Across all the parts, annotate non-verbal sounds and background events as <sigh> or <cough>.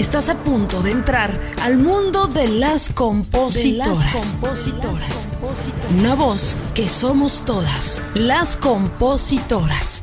Estás a punto de entrar al mundo de las compositoras. Una voz que somos todas, las compositoras.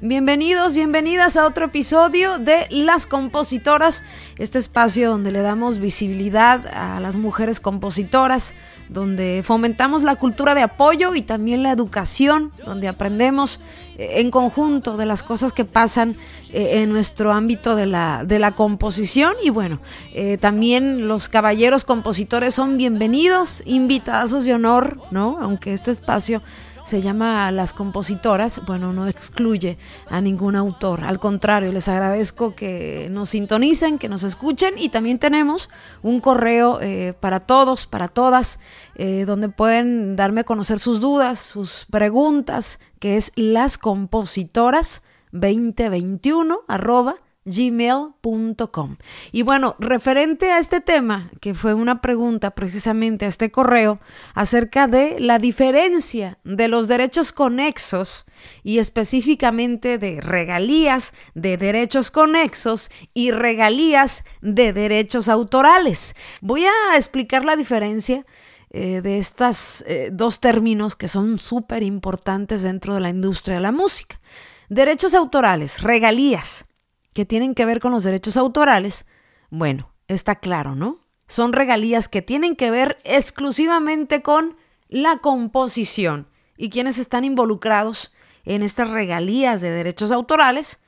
Bienvenidos, bienvenidas a otro episodio de Las Compositoras, este espacio donde le damos visibilidad a las mujeres compositoras, donde fomentamos la cultura de apoyo y también la educación, donde aprendemos eh, en conjunto de las cosas que pasan eh, en nuestro ámbito de la, de la composición. Y bueno, eh, también los caballeros compositores son bienvenidos, invitados de honor, ¿no? Aunque este espacio se llama Las Compositoras, bueno, no excluye a ningún autor. Al contrario, les agradezco que nos sintonicen, que nos escuchen y también tenemos un correo eh, para todos, para todas, eh, donde pueden darme a conocer sus dudas, sus preguntas, que es lascompositoras 2021 arroba gmail.com. Y bueno, referente a este tema, que fue una pregunta precisamente a este correo, acerca de la diferencia de los derechos conexos y específicamente de regalías de derechos conexos y regalías de derechos autorales. Voy a explicar la diferencia eh, de estos eh, dos términos que son súper importantes dentro de la industria de la música. Derechos autorales, regalías que tienen que ver con los derechos autorales, bueno, está claro, ¿no? Son regalías que tienen que ver exclusivamente con la composición. ¿Y quienes están involucrados en estas regalías de derechos autorales?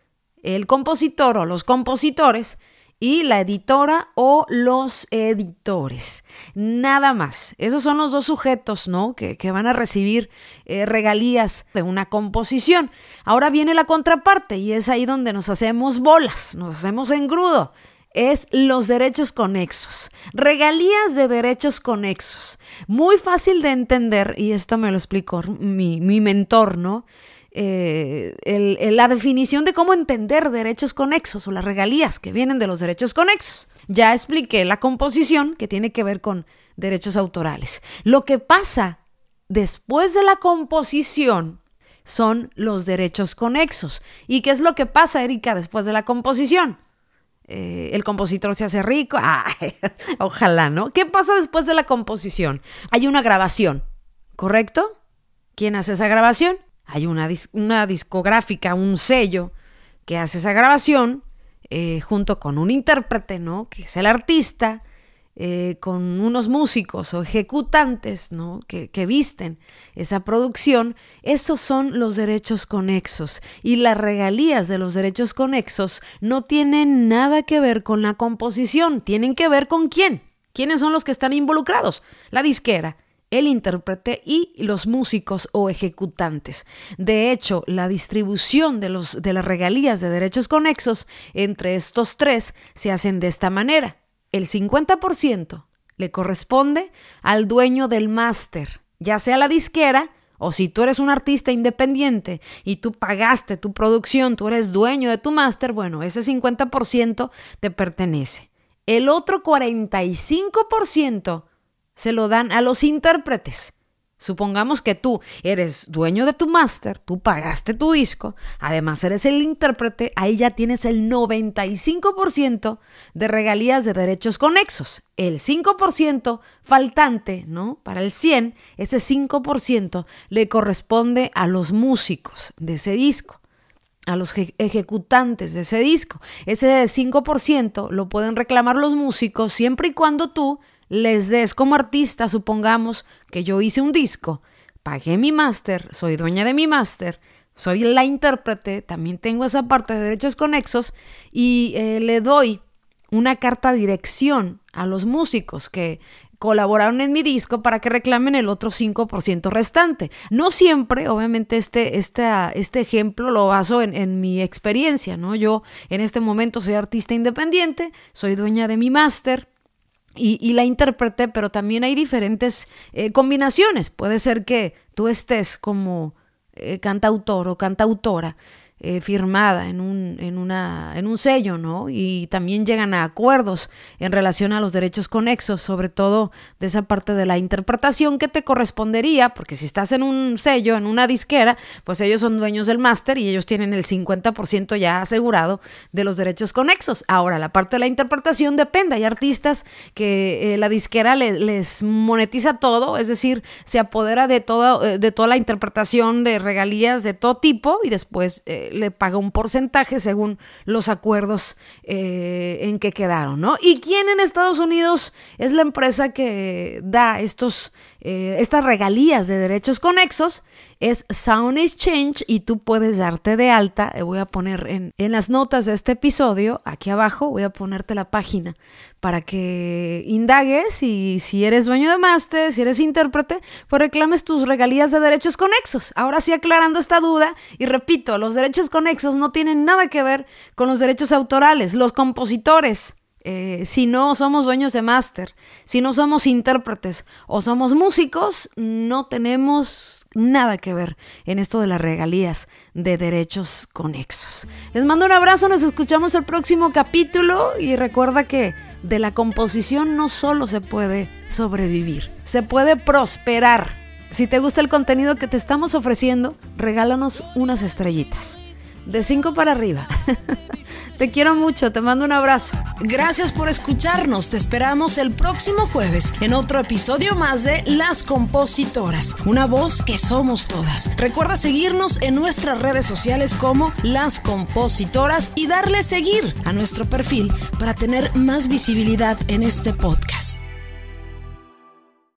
El compositor o los compositores y la editora o los editores. Nada más. Esos son los dos sujetos, ¿no? Que, van a recibir eh, regalías de una composición. Ahora viene la contraparte y es ahí donde nos hacemos bolas, nos hacemos engrudo. Es los derechos conexos. Regalías de derechos conexos. Muy fácil de entender, y esto me lo explicó mi, mi mentor, ¿no? Eh, la definición de cómo entender derechos conexos o las regalías que vienen de los derechos conexos. Ya expliqué la composición que tiene que ver con derechos autorales. Lo que pasa después de la composición son los derechos conexos. ¿Y qué es lo que pasa, Erika, después de la composición? Eh, el compositor se hace rico. <laughs> ojalá, ¿no? ¿Qué pasa después de la composición? Hay una grabación, ¿correcto? ¿Quién hace esa grabación? Hay una, una discográfica, un sello que hace esa grabación eh, junto con un intérprete, ¿no? Que es el artista, eh, con unos músicos o ejecutantes, ¿no? Que, que visten esa producción. Esos son los derechos conexos. Y las regalías de los derechos conexos no tienen nada que ver con la composición, tienen que ver con quién. ¿Quiénes son los que están involucrados? La disquera, el intérprete y los músicos o ejecutantes. De hecho, la distribución de, los, de las regalías de derechos conexos entre estos tres se hacen de esta manera. El 50% le corresponde al dueño del máster, ya sea la disquera o si tú eres un artista independiente y tú pagaste tu producción, tú eres dueño de tu máster, bueno, ese 50% te pertenece. El otro 45% se lo dan a los intérpretes. Supongamos que tú eres dueño de tu máster, tú pagaste tu disco, además eres el intérprete, ahí ya tienes el 95% de regalías de derechos conexos. El 5% faltante, ¿no? Para el 100, ese 5% le corresponde a los músicos de ese disco a los ejecutantes de ese disco. Ese 5% lo pueden reclamar los músicos siempre y cuando tú les des como artista, supongamos que yo hice un disco, pagué mi máster, soy dueña de mi máster, soy la intérprete, también tengo esa parte de derechos conexos y eh, le doy una carta dirección a los músicos que colaboraron en mi disco para que reclamen el otro 5% restante. No siempre, obviamente, este, este, este ejemplo lo baso en, en, mi experiencia, ¿no? Yo en este momento soy artista independiente, soy dueña de mi máster, y, la interpreté, pero también hay diferentes eh, combinaciones. Puede ser que tú estés como eh, cantautor o cantautora eh, firmada en un, una, en un sello, ¿no? Y también llegan a acuerdos en relación a los derechos conexos, sobre todo de esa parte de la interpretación que te correspondería, porque si estás en un sello, en una disquera, pues ellos son dueños del máster y ellos tienen el 50% ya asegurado de los derechos conexos. Ahora, la parte de la interpretación depende. Hay artistas que eh, la disquera les monetiza todo, es decir, se apodera de, todo, eh, de toda la interpretación de regalías de todo tipo y después le paga un porcentaje según los acuerdos eh, en que quedaron, ¿no? ¿Y quién en Estados Unidos es la empresa que da estos, eh, estas regalías de derechos conexos? es Sound Exchange y tú puedes darte de alta. Eh, voy a poner en, en, las notas de este episodio, aquí abajo, voy a ponerte la página para que indagues y si eres dueño de máster, si eres intérprete, pues reclames tus regalías de derechos conexos. Ahora sí aclarando esta duda y repito, los derechos conexos no tienen nada que con los derechos autorales. Los compositores eh, si no somos dueños de máster, si no somos intérpretes o somos músicos, no tenemos nada que ver en esto de las regalías de derechos conexos. Les mando un abrazo, nos escuchamos el próximo capítulo y recuerda que de la composición no solo se puede sobrevivir, se puede prosperar. Si te gusta el contenido que te estamos ofreciendo, regálanos unas estrellitas. De 5 para arriba. <laughs> te quiero mucho, te mando un abrazo. Gracias por escucharnos. Te esperamos el próximo jueves en otro episodio más de Las Compositoras, una voz que somos todas. Recuerda seguirnos en nuestras redes sociales como Las Compositoras y darle seguir a nuestro perfil para tener más visibilidad en este podcast.